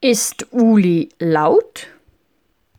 Ist Uli laut?